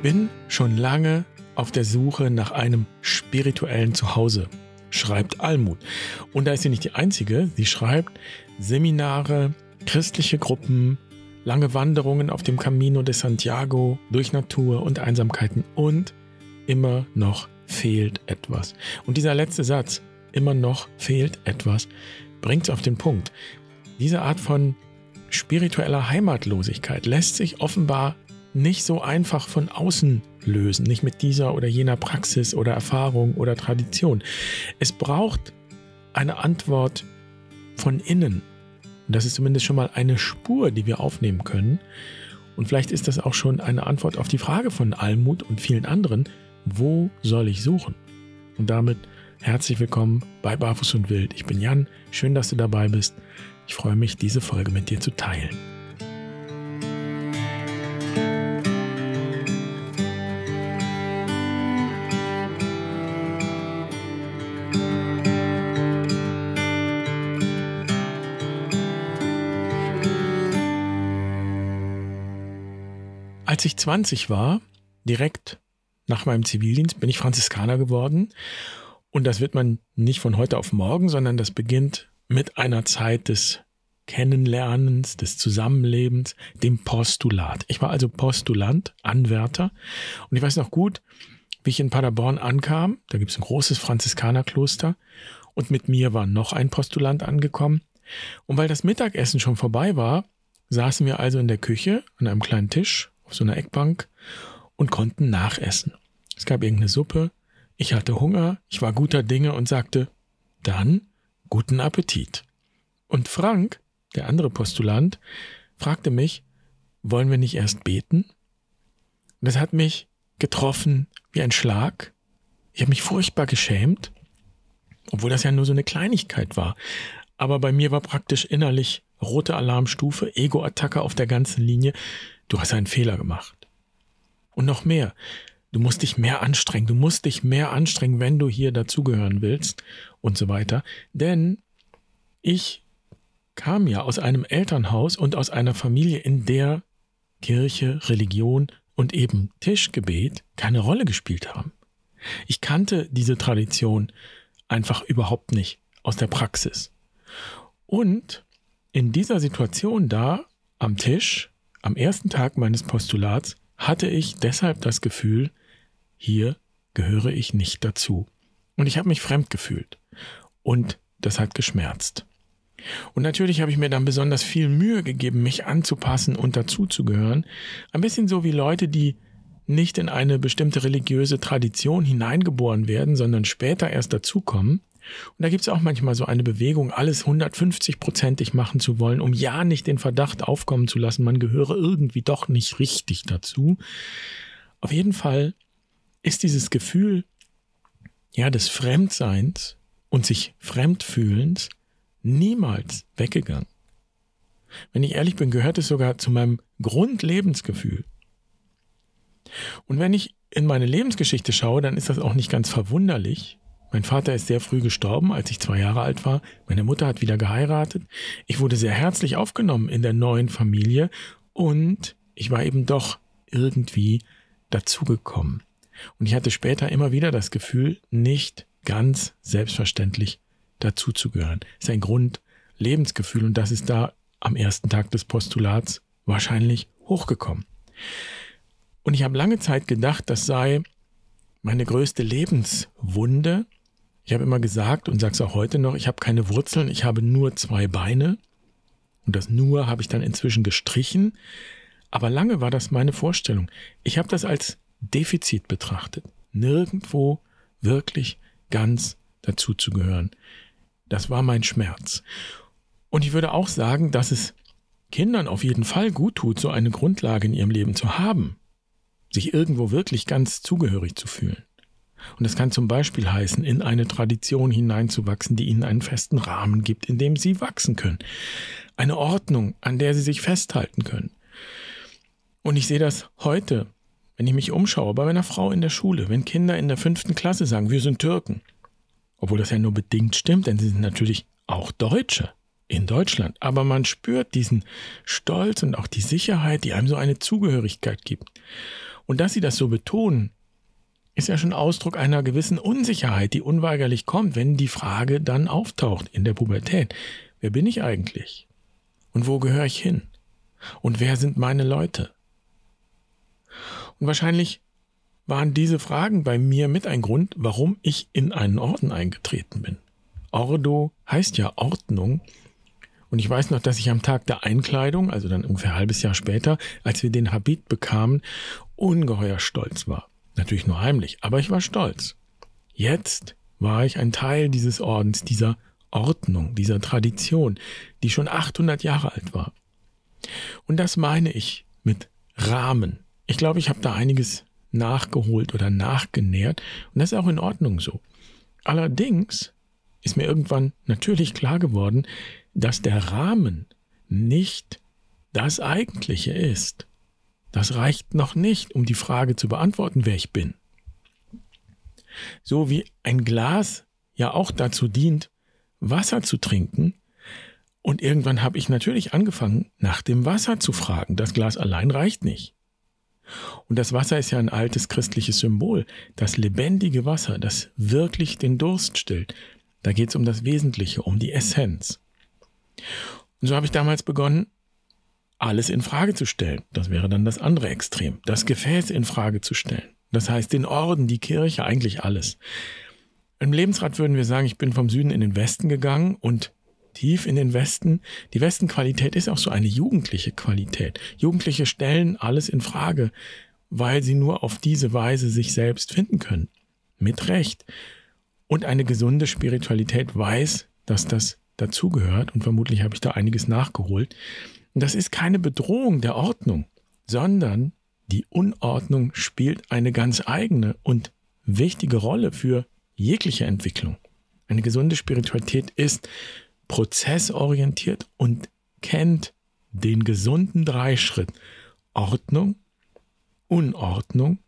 Ich bin schon lange auf der Suche nach einem spirituellen Zuhause, schreibt Almut. Und da ist sie nicht die einzige. Sie schreibt Seminare, christliche Gruppen, lange Wanderungen auf dem Camino de Santiago durch Natur und Einsamkeiten und immer noch fehlt etwas. Und dieser letzte Satz, immer noch fehlt etwas, bringt es auf den Punkt. Diese Art von spiritueller Heimatlosigkeit lässt sich offenbar nicht so einfach von außen lösen, nicht mit dieser oder jener Praxis oder Erfahrung oder Tradition. Es braucht eine Antwort von innen. Und das ist zumindest schon mal eine Spur, die wir aufnehmen können. Und vielleicht ist das auch schon eine Antwort auf die Frage von Almut und vielen anderen, wo soll ich suchen? Und damit herzlich willkommen bei Barfuß und Wild. Ich bin Jan, schön, dass du dabei bist. Ich freue mich, diese Folge mit dir zu teilen. Als ich 20 war, direkt nach meinem Zivildienst, bin ich Franziskaner geworden. Und das wird man nicht von heute auf morgen, sondern das beginnt mit einer Zeit des Kennenlernens, des Zusammenlebens, dem Postulat. Ich war also Postulant, Anwärter. Und ich weiß noch gut, wie ich in Paderborn ankam. Da gibt es ein großes Franziskanerkloster. Und mit mir war noch ein Postulant angekommen. Und weil das Mittagessen schon vorbei war, saßen wir also in der Küche an einem kleinen Tisch auf so einer Eckbank und konnten nachessen. Es gab irgendeine Suppe, ich hatte Hunger, ich war guter Dinge und sagte, dann guten Appetit. Und Frank, der andere Postulant, fragte mich, wollen wir nicht erst beten? Das hat mich getroffen wie ein Schlag. Ich habe mich furchtbar geschämt, obwohl das ja nur so eine Kleinigkeit war. Aber bei mir war praktisch innerlich rote Alarmstufe, Ego-Attacke auf der ganzen Linie du hast einen Fehler gemacht. Und noch mehr, du musst dich mehr anstrengen, du musst dich mehr anstrengen, wenn du hier dazugehören willst und so weiter. Denn ich kam ja aus einem Elternhaus und aus einer Familie, in der Kirche, Religion und eben Tischgebet keine Rolle gespielt haben. Ich kannte diese Tradition einfach überhaupt nicht aus der Praxis. Und in dieser Situation da am Tisch am ersten Tag meines Postulats hatte ich deshalb das Gefühl, hier gehöre ich nicht dazu. Und ich habe mich fremd gefühlt. Und das hat geschmerzt. Und natürlich habe ich mir dann besonders viel Mühe gegeben, mich anzupassen und dazuzugehören. Ein bisschen so wie Leute, die nicht in eine bestimmte religiöse Tradition hineingeboren werden, sondern später erst dazukommen und da gibt es auch manchmal so eine Bewegung, alles 150-prozentig machen zu wollen, um ja nicht den Verdacht aufkommen zu lassen, man gehöre irgendwie doch nicht richtig dazu. Auf jeden Fall ist dieses Gefühl, ja, des Fremdseins und sich Fremdfühlens niemals weggegangen. Wenn ich ehrlich bin, gehört es sogar zu meinem Grundlebensgefühl. Und wenn ich in meine Lebensgeschichte schaue, dann ist das auch nicht ganz verwunderlich, mein Vater ist sehr früh gestorben, als ich zwei Jahre alt war. Meine Mutter hat wieder geheiratet. Ich wurde sehr herzlich aufgenommen in der neuen Familie und ich war eben doch irgendwie dazugekommen. Und ich hatte später immer wieder das Gefühl, nicht ganz selbstverständlich dazuzugehören. Das ist ein Grundlebensgefühl und das ist da am ersten Tag des Postulats wahrscheinlich hochgekommen. Und ich habe lange Zeit gedacht, das sei meine größte Lebenswunde, ich habe immer gesagt und sage es auch heute noch, ich habe keine Wurzeln, ich habe nur zwei Beine. Und das nur habe ich dann inzwischen gestrichen. Aber lange war das meine Vorstellung. Ich habe das als Defizit betrachtet. Nirgendwo wirklich ganz dazu zu gehören. Das war mein Schmerz. Und ich würde auch sagen, dass es Kindern auf jeden Fall gut tut, so eine Grundlage in ihrem Leben zu haben, sich irgendwo wirklich ganz zugehörig zu fühlen. Und das kann zum Beispiel heißen, in eine Tradition hineinzuwachsen, die ihnen einen festen Rahmen gibt, in dem sie wachsen können. Eine Ordnung, an der sie sich festhalten können. Und ich sehe das heute, wenn ich mich umschaue, bei meiner Frau in der Schule, wenn Kinder in der fünften Klasse sagen, wir sind Türken. Obwohl das ja nur bedingt stimmt, denn sie sind natürlich auch Deutsche. in Deutschland, aber man spürt diesen Stolz und auch die Sicherheit, die einem so eine Zugehörigkeit gibt. Und dass sie das so betonen, ist ja schon Ausdruck einer gewissen Unsicherheit, die unweigerlich kommt, wenn die Frage dann auftaucht in der Pubertät. Wer bin ich eigentlich? Und wo gehöre ich hin? Und wer sind meine Leute? Und wahrscheinlich waren diese Fragen bei mir mit ein Grund, warum ich in einen Orden eingetreten bin. Ordo heißt ja Ordnung. Und ich weiß noch, dass ich am Tag der Einkleidung, also dann ungefähr ein halbes Jahr später, als wir den Habit bekamen, ungeheuer stolz war. Natürlich nur heimlich, aber ich war stolz. Jetzt war ich ein Teil dieses Ordens, dieser Ordnung, dieser Tradition, die schon 800 Jahre alt war. Und das meine ich mit Rahmen. Ich glaube, ich habe da einiges nachgeholt oder nachgenährt und das ist auch in Ordnung so. Allerdings ist mir irgendwann natürlich klar geworden, dass der Rahmen nicht das Eigentliche ist. Das reicht noch nicht, um die Frage zu beantworten, wer ich bin. So wie ein Glas ja auch dazu dient, Wasser zu trinken, und irgendwann habe ich natürlich angefangen, nach dem Wasser zu fragen. Das Glas allein reicht nicht. Und das Wasser ist ja ein altes christliches Symbol. Das lebendige Wasser, das wirklich den Durst stillt. Da geht es um das Wesentliche, um die Essenz. Und so habe ich damals begonnen, alles in Frage zu stellen. Das wäre dann das andere Extrem. Das Gefäß in Frage zu stellen. Das heißt, den Orden, die Kirche, eigentlich alles. Im Lebensrat würden wir sagen, ich bin vom Süden in den Westen gegangen und tief in den Westen. Die Westenqualität ist auch so eine jugendliche Qualität. Jugendliche stellen alles in Frage, weil sie nur auf diese Weise sich selbst finden können. Mit Recht. Und eine gesunde Spiritualität weiß, dass das dazugehört und vermutlich habe ich da einiges nachgeholt. Und das ist keine Bedrohung der Ordnung, sondern die Unordnung spielt eine ganz eigene und wichtige Rolle für jegliche Entwicklung. Eine gesunde Spiritualität ist prozessorientiert und kennt den gesunden Dreischritt Ordnung, Unordnung,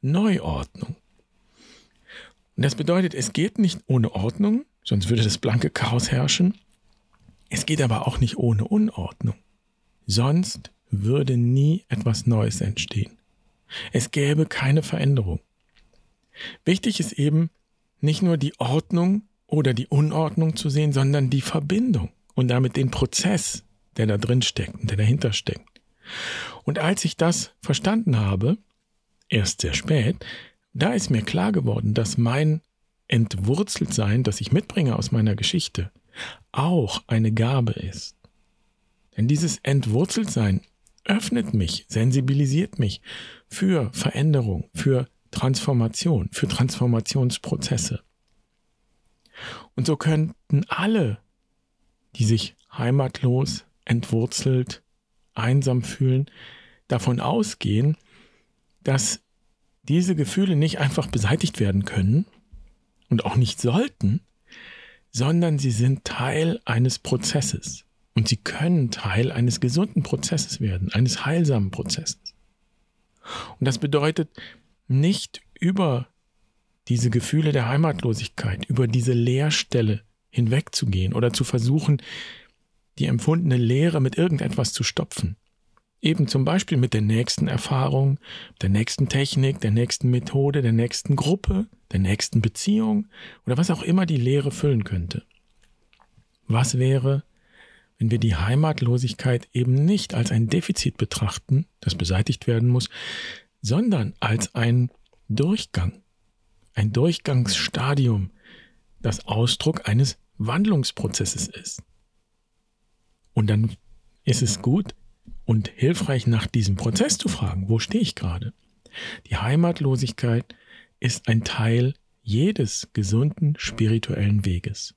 Neuordnung. Und das bedeutet, es geht nicht ohne Ordnung, sonst würde das blanke Chaos herrschen. Es geht aber auch nicht ohne Unordnung. Sonst würde nie etwas Neues entstehen. Es gäbe keine Veränderung. Wichtig ist eben nicht nur die Ordnung oder die Unordnung zu sehen, sondern die Verbindung und damit den Prozess, der da drin steckt und der dahinter steckt. Und als ich das verstanden habe, erst sehr spät, da ist mir klar geworden, dass mein Entwurzeltsein, das ich mitbringe aus meiner Geschichte, auch eine Gabe ist. Denn dieses Entwurzeltsein öffnet mich, sensibilisiert mich für Veränderung, für Transformation, für Transformationsprozesse. Und so könnten alle, die sich heimatlos, entwurzelt, einsam fühlen, davon ausgehen, dass diese Gefühle nicht einfach beseitigt werden können und auch nicht sollten, sondern sie sind Teil eines Prozesses. Und sie können Teil eines gesunden Prozesses werden, eines heilsamen Prozesses. Und das bedeutet nicht über diese Gefühle der Heimatlosigkeit, über diese Leerstelle hinwegzugehen oder zu versuchen, die empfundene Leere mit irgendetwas zu stopfen. Eben zum Beispiel mit der nächsten Erfahrung, der nächsten Technik, der nächsten Methode, der nächsten Gruppe, der nächsten Beziehung oder was auch immer die Leere füllen könnte. Was wäre, wenn wir die Heimatlosigkeit eben nicht als ein Defizit betrachten, das beseitigt werden muss, sondern als ein Durchgang, ein Durchgangsstadium, das Ausdruck eines Wandlungsprozesses ist. Und dann ist es gut und hilfreich, nach diesem Prozess zu fragen, wo stehe ich gerade? Die Heimatlosigkeit ist ein Teil jedes gesunden spirituellen Weges.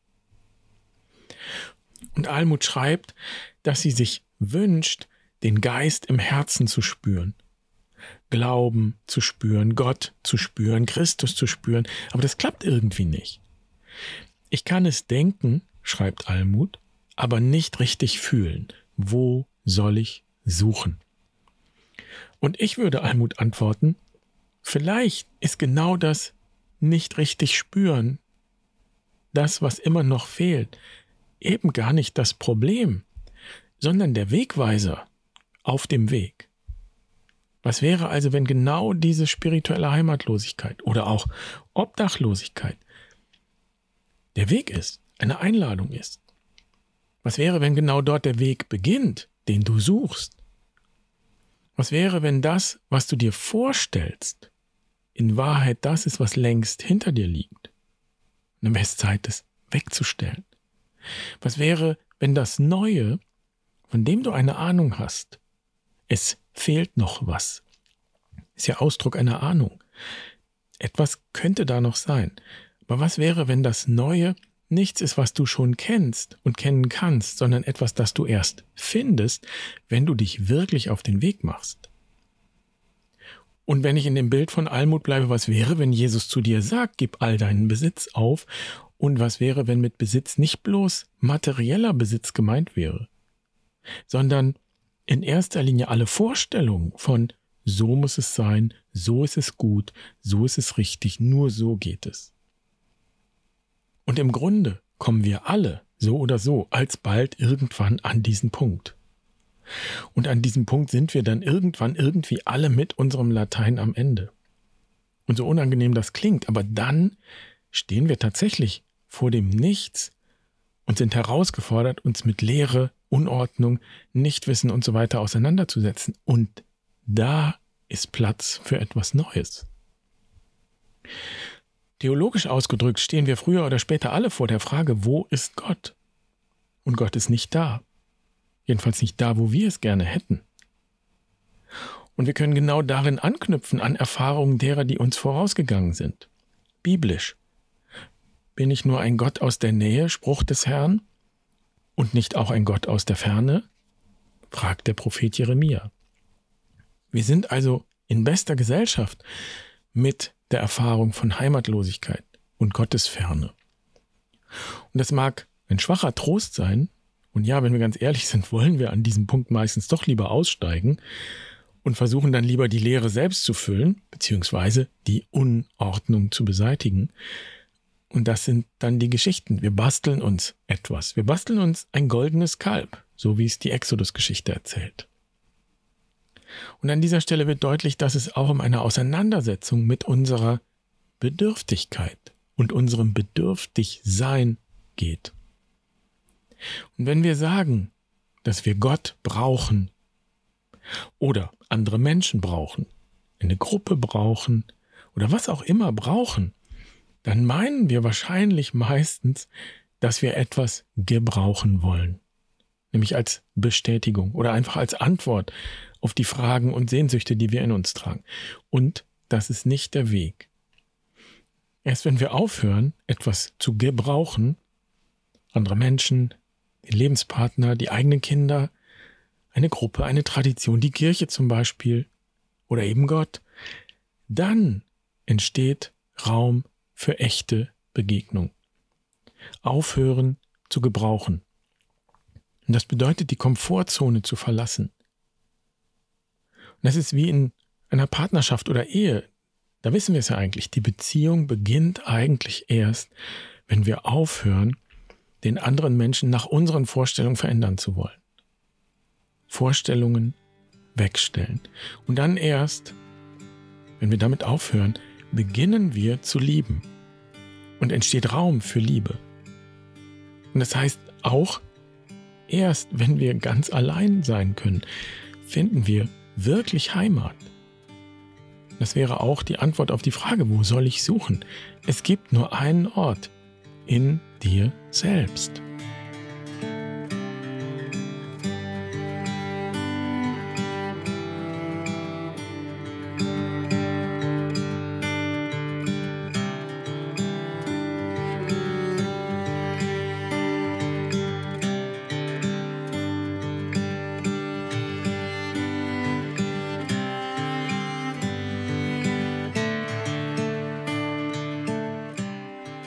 Und Almut schreibt, dass sie sich wünscht, den Geist im Herzen zu spüren. Glauben zu spüren, Gott zu spüren, Christus zu spüren, aber das klappt irgendwie nicht. Ich kann es denken, schreibt Almut, aber nicht richtig fühlen. Wo soll ich suchen? Und ich würde Almut antworten, vielleicht ist genau das nicht richtig spüren, das, was immer noch fehlt, eben gar nicht das Problem, sondern der Wegweiser auf dem Weg. Was wäre also, wenn genau diese spirituelle Heimatlosigkeit oder auch Obdachlosigkeit der Weg ist, eine Einladung ist? Was wäre, wenn genau dort der Weg beginnt, den du suchst? Was wäre, wenn das, was du dir vorstellst, in Wahrheit das ist, was längst hinter dir liegt? Und dann wäre es Zeit, es wegzustellen. Was wäre, wenn das Neue, von dem du eine Ahnung hast, es fehlt noch was? Ist ja Ausdruck einer Ahnung. Etwas könnte da noch sein. Aber was wäre, wenn das Neue nichts ist, was du schon kennst und kennen kannst, sondern etwas, das du erst findest, wenn du dich wirklich auf den Weg machst? Und wenn ich in dem Bild von Almut bleibe, was wäre, wenn Jesus zu dir sagt, gib all deinen Besitz auf? Und was wäre, wenn mit Besitz nicht bloß materieller Besitz gemeint wäre, sondern in erster Linie alle Vorstellungen von so muss es sein, so ist es gut, so ist es richtig, nur so geht es. Und im Grunde kommen wir alle, so oder so, alsbald irgendwann an diesen Punkt. Und an diesem Punkt sind wir dann irgendwann irgendwie alle mit unserem Latein am Ende. Und so unangenehm das klingt, aber dann stehen wir tatsächlich vor dem Nichts und sind herausgefordert, uns mit Lehre, Unordnung, Nichtwissen und so weiter auseinanderzusetzen. Und da ist Platz für etwas Neues. Theologisch ausgedrückt stehen wir früher oder später alle vor der Frage, wo ist Gott? Und Gott ist nicht da. Jedenfalls nicht da, wo wir es gerne hätten. Und wir können genau darin anknüpfen an Erfahrungen derer, die uns vorausgegangen sind. Biblisch. Bin ich nur ein Gott aus der Nähe, Spruch des Herrn, und nicht auch ein Gott aus der Ferne? fragt der Prophet Jeremia. Wir sind also in bester Gesellschaft mit der Erfahrung von Heimatlosigkeit und Gottesferne. Und das mag ein schwacher Trost sein, und ja, wenn wir ganz ehrlich sind, wollen wir an diesem Punkt meistens doch lieber aussteigen und versuchen dann lieber die Leere selbst zu füllen, beziehungsweise die Unordnung zu beseitigen. Und das sind dann die Geschichten. Wir basteln uns etwas. Wir basteln uns ein goldenes Kalb, so wie es die Exodus-Geschichte erzählt. Und an dieser Stelle wird deutlich, dass es auch um eine Auseinandersetzung mit unserer Bedürftigkeit und unserem Bedürftigsein geht. Und wenn wir sagen, dass wir Gott brauchen oder andere Menschen brauchen, eine Gruppe brauchen oder was auch immer brauchen, dann meinen wir wahrscheinlich meistens, dass wir etwas gebrauchen wollen, nämlich als Bestätigung oder einfach als Antwort auf die Fragen und Sehnsüchte, die wir in uns tragen. Und das ist nicht der Weg. Erst wenn wir aufhören, etwas zu gebrauchen, andere Menschen, den Lebenspartner, die eigenen Kinder, eine Gruppe, eine Tradition, die Kirche zum Beispiel oder eben Gott, dann entsteht Raum für echte Begegnung. Aufhören zu gebrauchen. Und das bedeutet, die Komfortzone zu verlassen. Und das ist wie in einer Partnerschaft oder Ehe. Da wissen wir es ja eigentlich. Die Beziehung beginnt eigentlich erst, wenn wir aufhören, den anderen Menschen nach unseren Vorstellungen verändern zu wollen. Vorstellungen wegstellen. Und dann erst, wenn wir damit aufhören, beginnen wir zu lieben. Und entsteht Raum für Liebe. Und das heißt auch, erst wenn wir ganz allein sein können, finden wir wirklich Heimat. Das wäre auch die Antwort auf die Frage, wo soll ich suchen? Es gibt nur einen Ort, in dir selbst.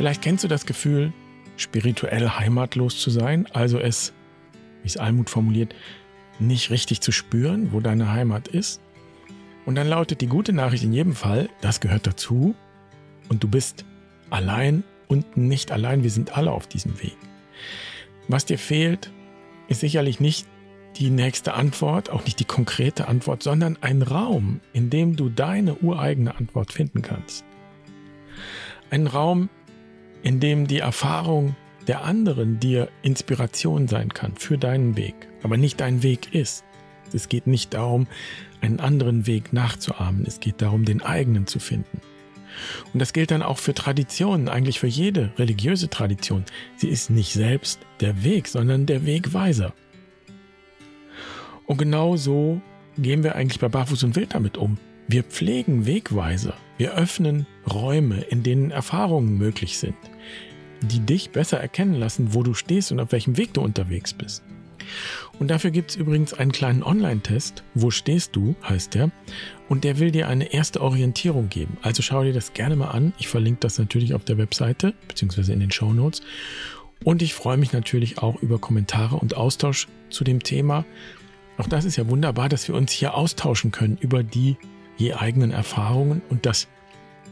Vielleicht kennst du das Gefühl, spirituell heimatlos zu sein, also es, wie es Almut formuliert, nicht richtig zu spüren, wo deine Heimat ist. Und dann lautet die gute Nachricht in jedem Fall, das gehört dazu und du bist allein und nicht allein, wir sind alle auf diesem Weg. Was dir fehlt, ist sicherlich nicht die nächste Antwort, auch nicht die konkrete Antwort, sondern ein Raum, in dem du deine ureigene Antwort finden kannst. Ein Raum, in dem die Erfahrung der anderen dir Inspiration sein kann für deinen Weg, aber nicht dein Weg ist. Es geht nicht darum, einen anderen Weg nachzuahmen, es geht darum, den eigenen zu finden. Und das gilt dann auch für Traditionen, eigentlich für jede religiöse Tradition. Sie ist nicht selbst der Weg, sondern der Wegweiser. Und genau so gehen wir eigentlich bei Barfuß und Wild damit um. Wir pflegen Wegweiser. Wir öffnen Räume, in denen Erfahrungen möglich sind, die dich besser erkennen lassen, wo du stehst und auf welchem Weg du unterwegs bist. Und dafür gibt es übrigens einen kleinen Online-Test. Wo stehst du, heißt der. Und der will dir eine erste Orientierung geben. Also schau dir das gerne mal an. Ich verlinke das natürlich auf der Webseite, beziehungsweise in den Show Notes. Und ich freue mich natürlich auch über Kommentare und Austausch zu dem Thema. Auch das ist ja wunderbar, dass wir uns hier austauschen können über die je eigenen Erfahrungen. Und das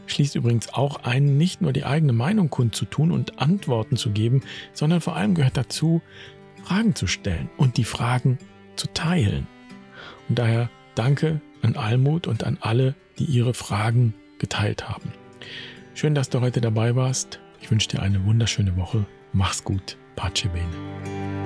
schließt übrigens auch ein, nicht nur die eigene Meinung kundzutun und Antworten zu geben, sondern vor allem gehört dazu, Fragen zu stellen und die Fragen zu teilen. Und daher danke an Almut und an alle, die ihre Fragen geteilt haben. Schön, dass du heute dabei warst. Ich wünsche dir eine wunderschöne Woche. Mach's gut. Pace bene.